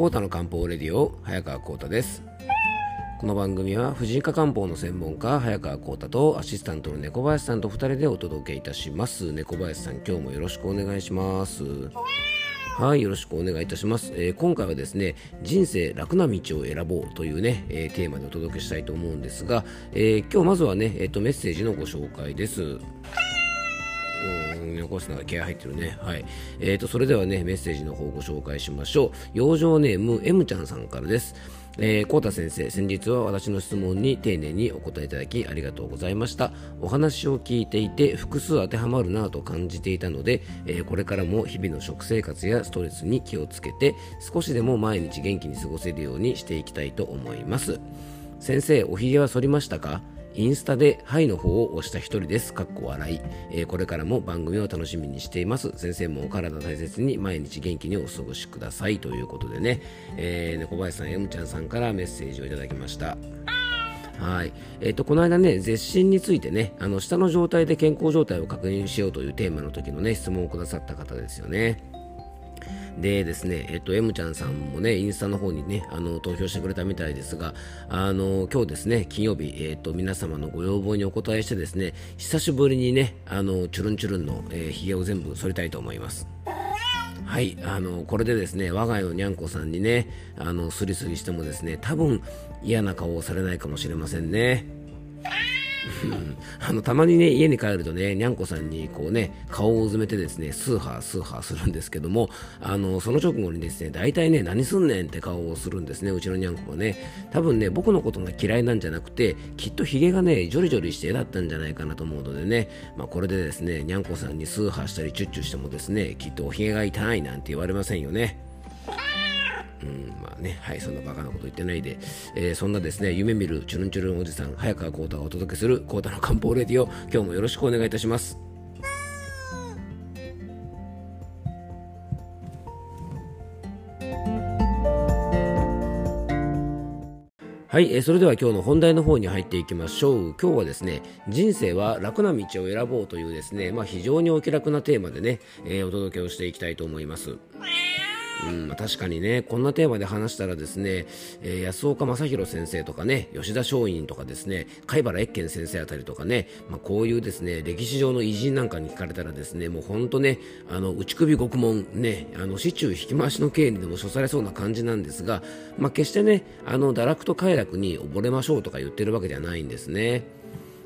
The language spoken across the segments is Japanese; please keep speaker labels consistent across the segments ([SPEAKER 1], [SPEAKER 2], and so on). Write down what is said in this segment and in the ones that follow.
[SPEAKER 1] コータの漢方レディオ早川コータです。この番組は婦人科漢方の専門家早川コータとアシスタントの猫林さんと2人でお届けいたします。猫林さん今日もよろしくお願いします。はいよろしくお願いいたします、えー、今回はですね人生楽な道を選ぼうというね、えー、テーマでお届けしたいと思うんですが、えー、今日まずはね、えーと、メッセージのご紹介です。残すのが気合入ってるね。はい。えーと、それではね、メッセージの方をご紹介しましょう。養生ネーム M ちゃんさんからです。えー、コータ先生、先日は私の質問に丁寧にお答えいただきありがとうございました。お話を聞いていて複数当てはまるなと感じていたので、えー、これからも日々の食生活やストレスに気をつけて少しでも毎日元気に過ごせるようにしていきたいと思います。先生、おひげは剃りましたか？インスタで「はい」の方を押した一人です。かっこ笑い、えー、これからも番組を楽しみにしています。先生もお体大切に毎日元気にお過ごしください。ということでね、えー、猫林さん、M ちゃんさんからメッセージをいただきました。はい。えっ、ー、と、この間ね、絶診についてね、あの、下の状態で健康状態を確認しようというテーマの時のね、質問をくださった方ですよね。でですね、えっと、M ちゃんさんもね、インスタの方にね、あの、投票してくれたみたいですが、あの、今日ですね、金曜日、えっと、皆様のご要望にお答えしてですね、久しぶりにね、あの、チュルンチュルンの、えー、髭を全部剃りたいと思います。はい、あの、これでですね、我が家のにゃんこさんにね、あの、スリスリしてもですね、多分嫌な顔をされないかもしれませんね。あのたまにね家に帰るとねにゃんこさんにこうね顔をうずめてですねスーハースーハーするんですけどもあのその直後にですね大体ね何すんねんって顔をするんですねうちのにゃんこはね。多分ね僕のことが嫌いなんじゃなくてきっとヒゲがねジョリジョリしてだったんじゃないかなと思うのでね、まあ、これでですねにゃんこさんにスーハーしたりチュッチュしてもですねきっとおひげが痛いなんて言われませんよね。うんまあね、はい、そんなバカなこと言ってないで、えー、そんなですね、夢見るチュルンチュルンおじさん、早川浩太がお届けする浩太の漢方レディオ、今日もよろしくお願いいたします。はい、えー、それでは今日の本題の方に入っていきましょう。今日はですね、人生は楽な道を選ぼうというですね、まあ非常にお気楽なテーマでね、えー、お届けをしていきたいと思います。うんまあ、確かにね、こんなテーマで話したらですね、えー、安岡正弘先生とかね、吉田松陰とかですね、貝原越賢先生あたりとかね、まあ、こういうですね、歴史上の偉人なんかに聞かれたらですね、もう本当ね、あの、内首獄門、ね、あの、市中引き回しの刑にでも処されそうな感じなんですが、まあ、決してね、あの、堕落と快楽に溺れましょうとか言ってるわけではないんですね。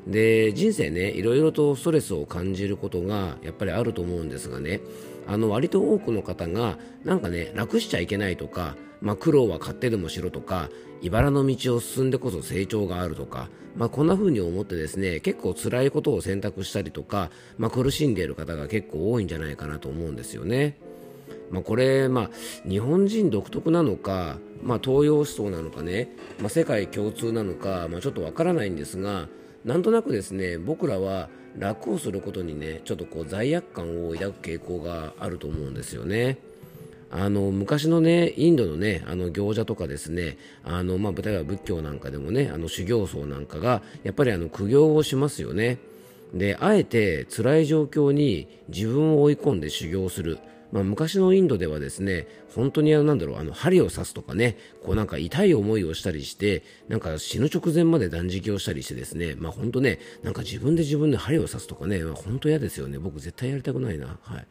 [SPEAKER 1] で、人生ね、いろいろとストレスを感じることがやっぱりあると思うんですがね、あの割と多くの方がなんかね楽しちゃいけないとか、まあ、苦労は買ってでもしろとか茨の道を進んでこそ成長があるとか、まあ、こんな風に思ってですね結構辛いことを選択したりとか、まあ、苦しんでいる方が結構多いんじゃないかなと思うんですよね。まあ、これ、まあ、日本人独特なのか、まあ、東洋思想なのかね、まあ、世界共通なのか、まあ、ちょっとわからないんですがなんとなくですね僕らは楽をすることにねちょっとこう罪悪感を抱く傾向があると思うんですよね。あの昔のねインドのねあの行者とかですねあの、まあ、例えば仏教なんかでもねあの修行僧なんかがやっぱりあの苦行をしますよね。であえて辛い状況に自分を追い込んで修行するまあ、昔のインドではですね本当にあのなんだろうあの針を刺すとかねこうなんか痛い思いをしたりしてなんか死ぬ直前まで断食をしたりしてですねまあ本当ねなんか自分で自分で針を刺すとかね、まあ、本当嫌ですよね。僕絶対やりたくないな。はい。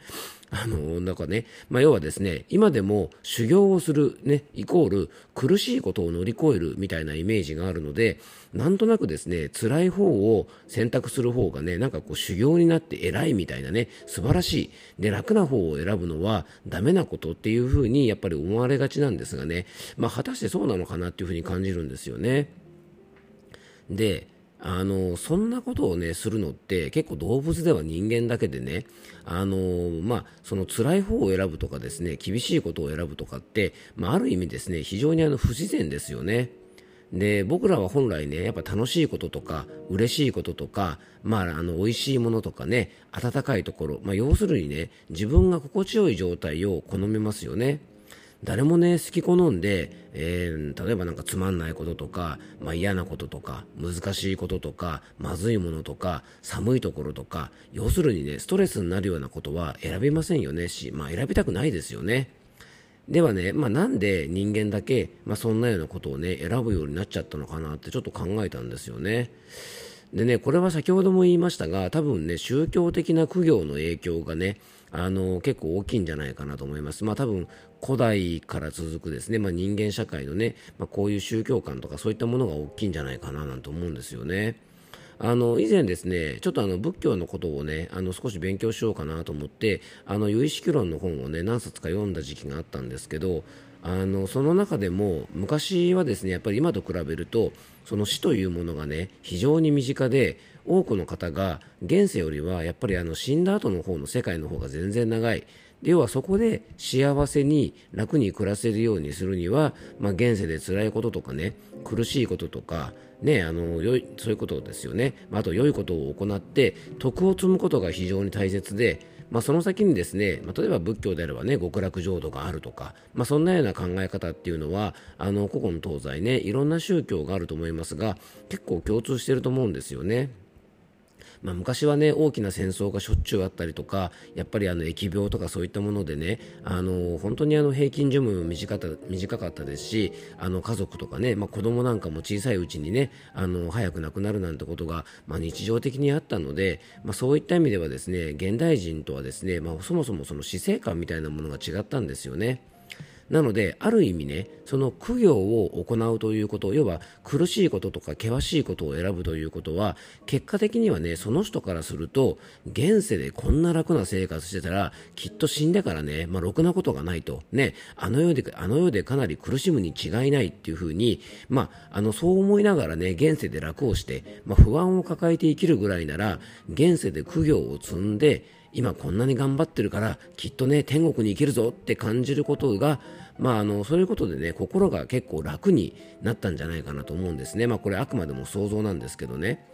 [SPEAKER 1] あのなんかね、まあ、要はですね今でも修行をするねイコール苦しいことを乗り越えるみたいなイメージがあるのでなんとなくですね辛い方を選択する方がねなんかこう修行になって偉いみたいなね素晴らしいで楽な方を選ぶのはダメなことっていうふうにやっぱり思われがちなんですがね、まあ、果たしてそうなのかなっていうふうに感じるんですよね。で、あのそんなことをねするのって結構動物では人間だけでねあのまあその辛い方を選ぶとかですね厳しいことを選ぶとかって、まあ、ある意味ですね非常にあの不自然ですよね。で僕らは本来ねやっぱ楽しいこととか嬉しいこととか、まあ、あの美味しいものとかね温かいところ、まあ、要するにね自分が心地よい状態を好めますよね。誰もね好き好んで、えー、例えばなんかつまんないこととか、まあ、嫌なこととか難しいこととかまずいものとか寒いところとか要するにねストレスになるようなことは選びませんよねし、まあ、選びたくないですよね。ではね、まあ、なんで人間だけ、まあ、そんなようなことをね選ぶようになっちゃったのかなってちょっと考えたんですよね。でね、これは先ほども言いましたが、多分ね、宗教的な苦行の影響がね、あの結構大きいんじゃないかなと思います。まあ多分古代から続くですね、まあ、人間社会のね、まあ、こういう宗教観とかそういったものが大きいんじゃないかななんて思うんですよね。あの以前ですね、ちょっとあの仏教のことをね、あの少し勉強しようかなと思って、あの有意識論の本をね、何冊か読んだ時期があったんですけど、あのその中でも昔はですねやっぱり今と比べるとその死というものがね非常に身近で多くの方が現世よりはやっぱりあの死んだ後の方の世界の方が全然長い要はそこで幸せに楽に暮らせるようにするには、まあ、現世で辛いこととかね苦しいこととかね、あの良いそういうことですよね、まあ、あと良いことを行って徳を積むことが非常に大切でまあ、その先にですね、まあ、例えば仏教であればね極楽浄土があるとか、まあ、そんなような考え方っていうのはあの古今東西ねいろんな宗教があると思いますが結構共通していると思うんですよね。まあ、昔はね大きな戦争がしょっちゅうあったりとかやっぱりあの疫病とかそういったものでねあの本当にあの平均寿命も短かった短かったですしあの家族とかね、まあ、子供なんかも小さいうちにねあの早く亡くなるなんてことが、まあ、日常的にあったので、まあ、そういった意味ではですね現代人とはですね、まあ、そもそもその死生観みたいなものが違ったんですよね。なので、ある意味ね、その苦行を行うということ、要は苦しいこととか険しいことを選ぶということは、結果的にはね、その人からすると、現世でこんな楽な生活してたら、きっと死んでからね、まあ、ろくなことがないと。ね、あの世で、あの世でかなり苦しむに違いないっていうふうに、まあ、あの、そう思いながらね、現世で楽をして、まあ、不安を抱えて生きるぐらいなら、現世で苦行を積んで、今こんなに頑張ってるからきっとね天国に行けるぞって感じることがまああのそういうことでね心が結構楽になったんじゃないかなと思うんですねまあこれあくまでも想像なんですけどね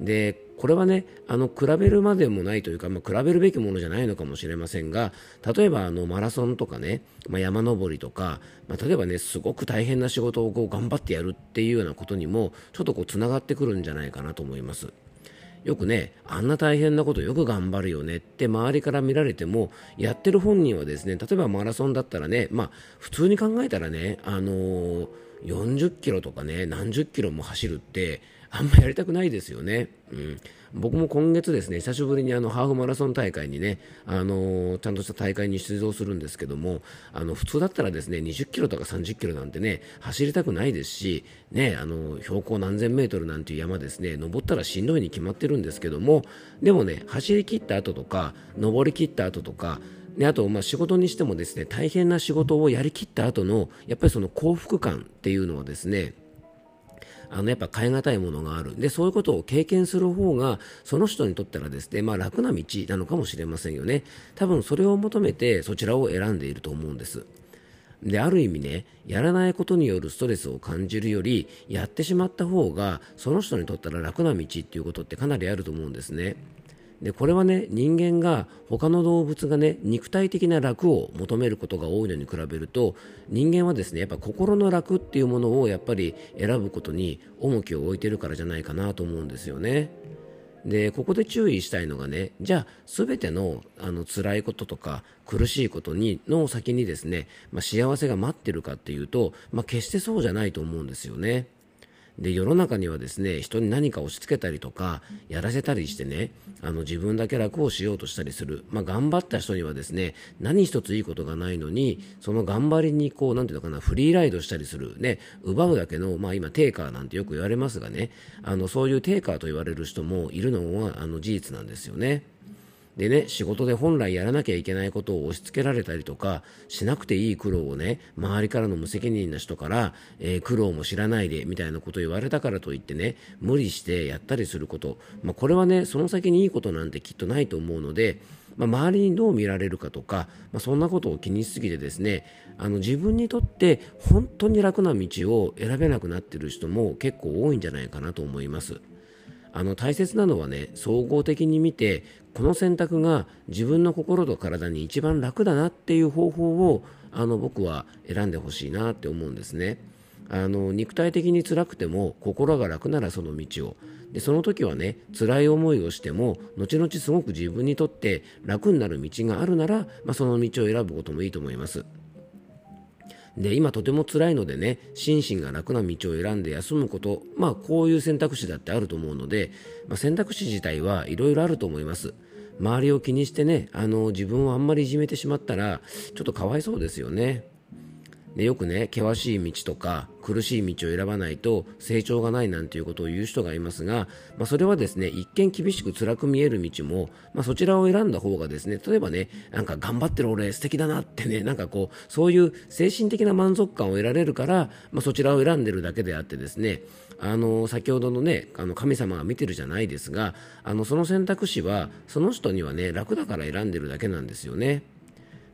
[SPEAKER 1] でこれはねあの比べるまでもないというか、まあ、比べるべきものじゃないのかもしれませんが例えばあのマラソンとかね、まあ、山登りとか、まあ、例えばねすごく大変な仕事をこう頑張ってやるっていうようなことにもちょっとこうつながってくるんじゃないかなと思います。よくね、あんな大変なことよく頑張るよねって周りから見られても、やってる本人はですね、例えばマラソンだったらね、まあ、普通に考えたらね、あのー、40キロとかね、何十キロも走るって、あんまやりたくないですよね。うん。僕も今月ですね、久しぶりにあのハーフマラソン大会にね、あの、ちゃんとした大会に出場するんですけども、あの、普通だったらですね、20キロとか30キロなんてね、走りたくないですし、ね、あの、標高何千メートルなんていう山ですね、登ったらしんどいに決まってるんですけども、でもね、走り切った後とか、登り切った後とか、であと、ま、仕事にしてもですね大変な仕事をやりきった後のやっぱりその幸福感っていうのはですねあのやっぱ変え難いものがある。でそういうことを経験する方がその人にとったらですね、まあ、楽な道なのかもしれませんよね。多分それを求めてそちらを選んでいると思うんです。である意味ねやらないことによるストレスを感じるよりやってしまった方がその人にとったら楽な道っていうことってかなりあると思うんですね。でこれはね人間が他の動物がね肉体的な楽を求めることが多いのに比べると人間はですねやっぱ心の楽っていうものをやっぱり選ぶことに重きを置いてるからじゃないかなと思うんですよね。でここで注意したいのがねじゃあ全てのあの辛いこととか苦しいことにの先にですね、まあ、幸せが待ってるかっていうと、まあ、決してそうじゃないと思うんですよね。で世の中にはですね人に何か押し付けたりとかやらせたりしてねあの自分だけ楽をしようとしたりする、まあ、頑張った人にはですね何一ついいことがないのにその頑張りにこうなんていうのかなフリーライドしたりする、ね、奪うだけの、まあ、今テーカーなんてよく言われますがねあのそういうテーカーと言われる人もいるのはあの事実なんですよね。でね、仕事で本来やらなきゃいけないことを押し付けられたりとか、しなくていい苦労をね、周りからの無責任な人から、えー、苦労も知らないで、みたいなことを言われたからといってね、無理してやったりすること、まあ、これはね、その先にいいことなんてきっとないと思うので、まあ、周りにどう見られるかとか、まあ、そんなことを気にしすぎてですねあの自分にとって本当に楽な道を選べなくなっている人も結構多いんじゃないかなと思います。あの大切なのはね総合的に見てこの選択が自分の心と体に一番楽だなっていう方法をあの僕は選んでほしいなって思うんですね。あの肉体的に辛くても心が楽ならその道をでその時はね辛い思いをしても後々すごく自分にとって楽になる道があるなら、まあ、その道を選ぶこともいいと思います。で今とても辛いのでね心身が楽な道を選んで休むことまあこういう選択肢だってあると思うので、まあ、選択肢自体はいろいろあると思います。周りを気にしてねあの自分をあんまりいじめてしまったらちょっとかわいそうですよね。でよくね険しい道とか苦しい道を選ばないと成長がないなんていうことを言う人がいますが、まあ、それはですね一見厳しく辛く見える道も、まあ、そちらを選んだ方がですね例えばねなんか頑張ってる俺素敵だなってねなんかこうそういう精神的な満足感を得られるから、まあ、そちらを選んでるだけであってですねあの先ほどのねあの神様が見てるじゃないですがあのその選択肢はその人にはね楽だから選んでるだけなんですよね。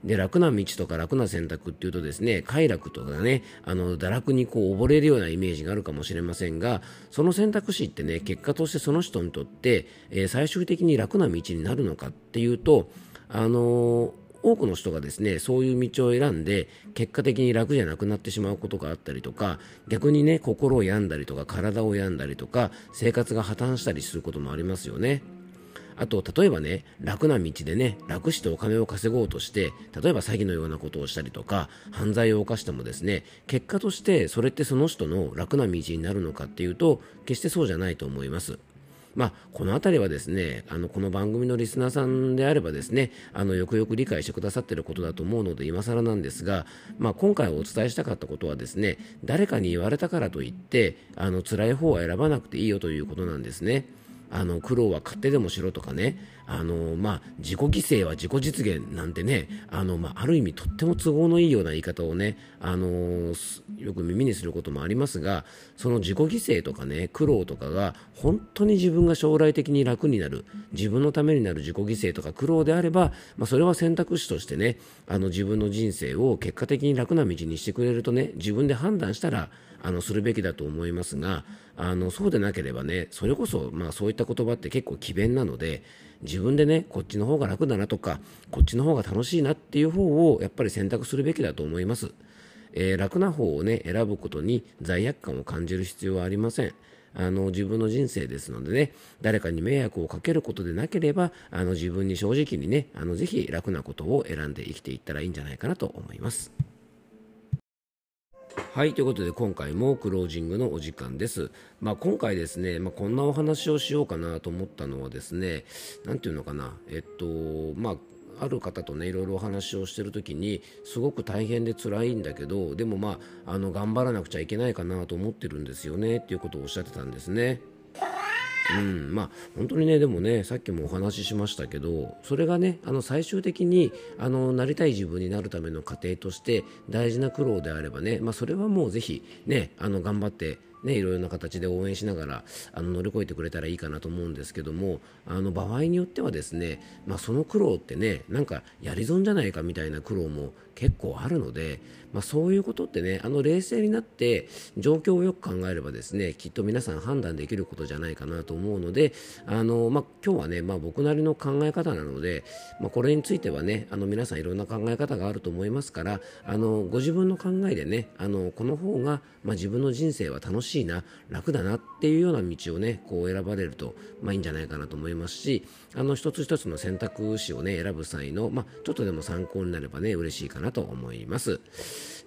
[SPEAKER 1] で楽な道とか楽な選択っていうとですね快楽とかねあの堕落にこう溺れるようなイメージがあるかもしれませんがその選択肢ってね結果としてその人にとって、えー、最終的に楽な道になるのかっていうとあのー多くの人がですねそういう道を選んで結果的に楽じゃなくなってしまうことがあったりとか逆にね心を病んだりとか体を病んだりとか生活が破綻したりすることもありますよね。あと、例えばね、楽な道でね、楽してお金を稼ごうとして、例えば詐欺のようなことをしたりとか、犯罪を犯してもですね、結果としてそれってその人の楽な道になるのかっていうと、決してそうじゃないと思います。まあ、この辺りはですねあのこの番組のリスナーさんであればですねあのよくよく理解してくださっていることだと思うので今更なんですが、まあ、今回お伝えしたかったことはですね誰かに言われたからといってあの辛い方は選ばなくていいよということなんですね。あの苦労は勝手でもしろとかね。あの、まあ、自己犠牲は自己実現なんてね。あの、まあ、ある意味とっても都合のいいような言い方をね。あのよく耳にすることもありますがその自己犠牲とかね苦労とかが本当に自分が将来的に楽になる自分のためになる自己犠牲とか苦労であれば、まあ、それは選択肢としてねあの自分の人生を結果的に楽な道にしてくれるとね自分で判断したらあのするべきだと思いますがあのそうでなければねそれこそ、まあ、そういった言葉って結構奇弁なので自分でねこっちの方が楽だなとかこっちの方が楽しいなっていう方をやっぱり選択するべきだと思います、えー、楽な方をね選ぶことに罪悪感を感じる必要はありませんあの自分の人生ですのでね誰かに迷惑をかけることでなければあの自分に正直にねあのぜひ楽なことを選んで生きていったらいいんじゃないかなと思います。はい、ということで今回もクロージングのお時間です。まあ、今回ですね、まあ、こんなお話をしようかなと思ったのはですね、なんていうのかな、えっと、まあ、ある方とねいろいろお話をしてる時にすごく大変で辛いんだけどでもまああの頑張らなくちゃいけないかなと思ってるんですよねっていうことをおっしゃってたんですね。うん、まあ本当にねでもねさっきもお話ししましたけどそれがねあの最終的にあのなりたい自分になるための過程として大事な苦労であればね、まあ、それはもうぜひねあの頑張ってね、いろいろな形で応援しながらあの乗り越えてくれたらいいかなと思うんですけどもあの場合によってはですね、まあ、その苦労ってねなんかやり損じゃないかみたいな苦労も結構あるので、まあ、そういうことってねあの冷静になって状況をよく考えればですねきっと皆さん判断できることじゃないかなと思うのであの、まあ、今日はね、まあ、僕なりの考え方なので、まあ、これについてはねあの皆さんいろんな考え方があると思いますからあのご自分の考えでねあのこの方が、まあ、自分の人生は楽しいな楽だなっていうような道をねこう選ばれると、まあ、いいんじゃないかなと思いますしあの一つ一つの選択肢をね選ぶ際の、まあ、ちょっとでも参考になればね嬉しいかなと思います。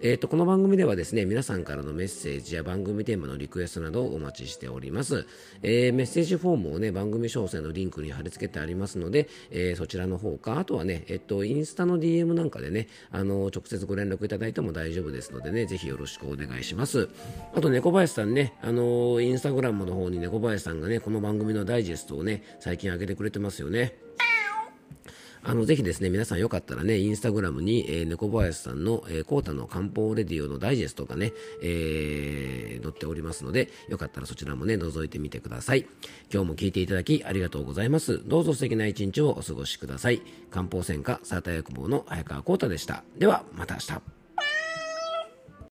[SPEAKER 1] えーと、この番組ではですね皆さんからのメッセージや番組テーマのリクエストなどをお待ちしております、えー、メッセージフォームをね番組詳細のリンクに貼り付けてありますので、えー、そちらの方かあとはね、えっと、インスタの DM なんかでねあの直接ご連絡いただいても大丈夫ですのでねぜひよろしくお願いします。あと猫林さんねあのインスタグラムの方に猫林さんがねこの番組のダイジェストをね最近上げてくれてますよね。あの、ぜひですね、皆さんよかったらね、インスタグラムに、えー、猫林さんの、えー、コータの漢方レディオのダイジェストがね、えー、載っておりますので、よかったらそちらもね、覗いてみてください。今日も聞いていただきありがとうございます。どうぞ素敵な一日をお過ごしください。漢方専科サーター薬房の早川コータでした。では、また明日。